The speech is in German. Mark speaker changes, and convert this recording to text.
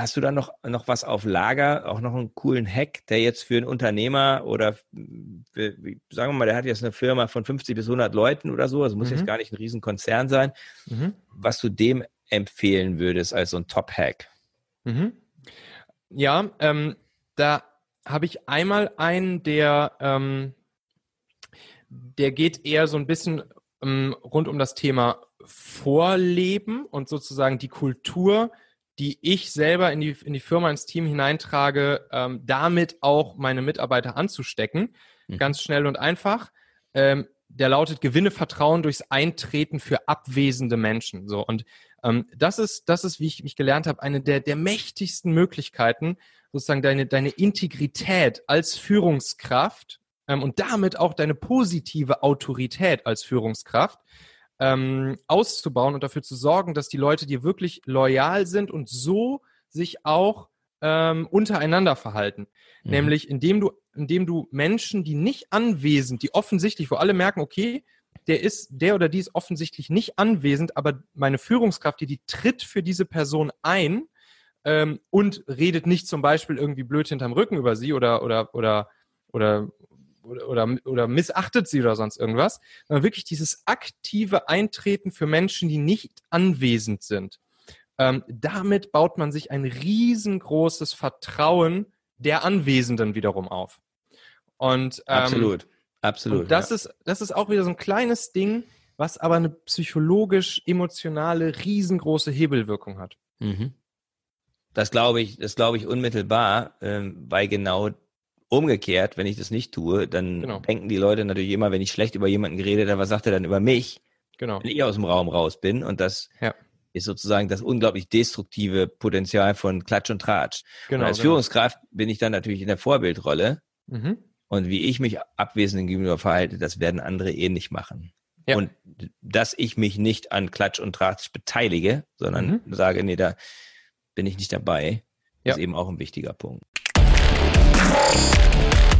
Speaker 1: Hast du da noch, noch was auf Lager, auch noch einen coolen Hack, der jetzt für einen Unternehmer oder für, sagen wir mal, der hat jetzt eine Firma von 50 bis 100 Leuten oder so, also muss mhm. jetzt gar nicht ein Riesenkonzern sein, mhm. was du dem empfehlen würdest als so ein Top-Hack?
Speaker 2: Mhm. Ja, ähm, da habe ich einmal einen, der, ähm, der geht eher so ein bisschen ähm, rund um das Thema Vorleben und sozusagen die Kultur, die ich selber in die, in die Firma, ins Team hineintrage, ähm, damit auch meine Mitarbeiter anzustecken. Mhm. Ganz schnell und einfach. Ähm, der lautet Gewinne Vertrauen durchs Eintreten für abwesende Menschen. So und ähm, das ist das ist wie ich mich gelernt habe eine der der mächtigsten Möglichkeiten sozusagen deine deine Integrität als Führungskraft ähm, und damit auch deine positive Autorität als Führungskraft ähm, auszubauen und dafür zu sorgen, dass die Leute dir wirklich loyal sind und so sich auch ähm, untereinander verhalten. Mhm. Nämlich indem du, indem du Menschen, die nicht anwesend, die offensichtlich, wo alle merken, okay, der ist, der oder die ist offensichtlich nicht anwesend, aber meine Führungskraft, die, die tritt für diese Person ein ähm, und redet nicht zum Beispiel irgendwie blöd hinterm Rücken über sie oder, oder, oder, oder oder, oder, oder missachtet sie oder sonst irgendwas, sondern wirklich dieses aktive Eintreten für Menschen, die nicht anwesend sind. Ähm, damit baut man sich ein riesengroßes Vertrauen der Anwesenden wiederum auf. Und,
Speaker 1: ähm, absolut, absolut.
Speaker 2: Und das, ja. ist, das ist auch wieder so ein kleines Ding, was aber eine psychologisch-emotionale, riesengroße Hebelwirkung hat. Mhm.
Speaker 1: Das glaube ich, das glaube ich unmittelbar, ähm, weil genau Umgekehrt, wenn ich das nicht tue, dann genau. denken die Leute natürlich immer, wenn ich schlecht über jemanden geredet habe, was sagt er dann über mich? Genau. Wenn ich aus dem Raum raus bin und das ja. ist sozusagen das unglaublich destruktive Potenzial von Klatsch und Tratsch. Genau, und als genau. Führungskraft bin ich dann natürlich in der Vorbildrolle. Mhm. Und wie ich mich Abwesenden gegenüber verhalte, das werden andere ähnlich machen. Ja. Und dass ich mich nicht an Klatsch und Tratsch beteilige, sondern mhm. sage, nee, da bin ich nicht dabei, ja. ist eben auch ein wichtiger Punkt. Thank you.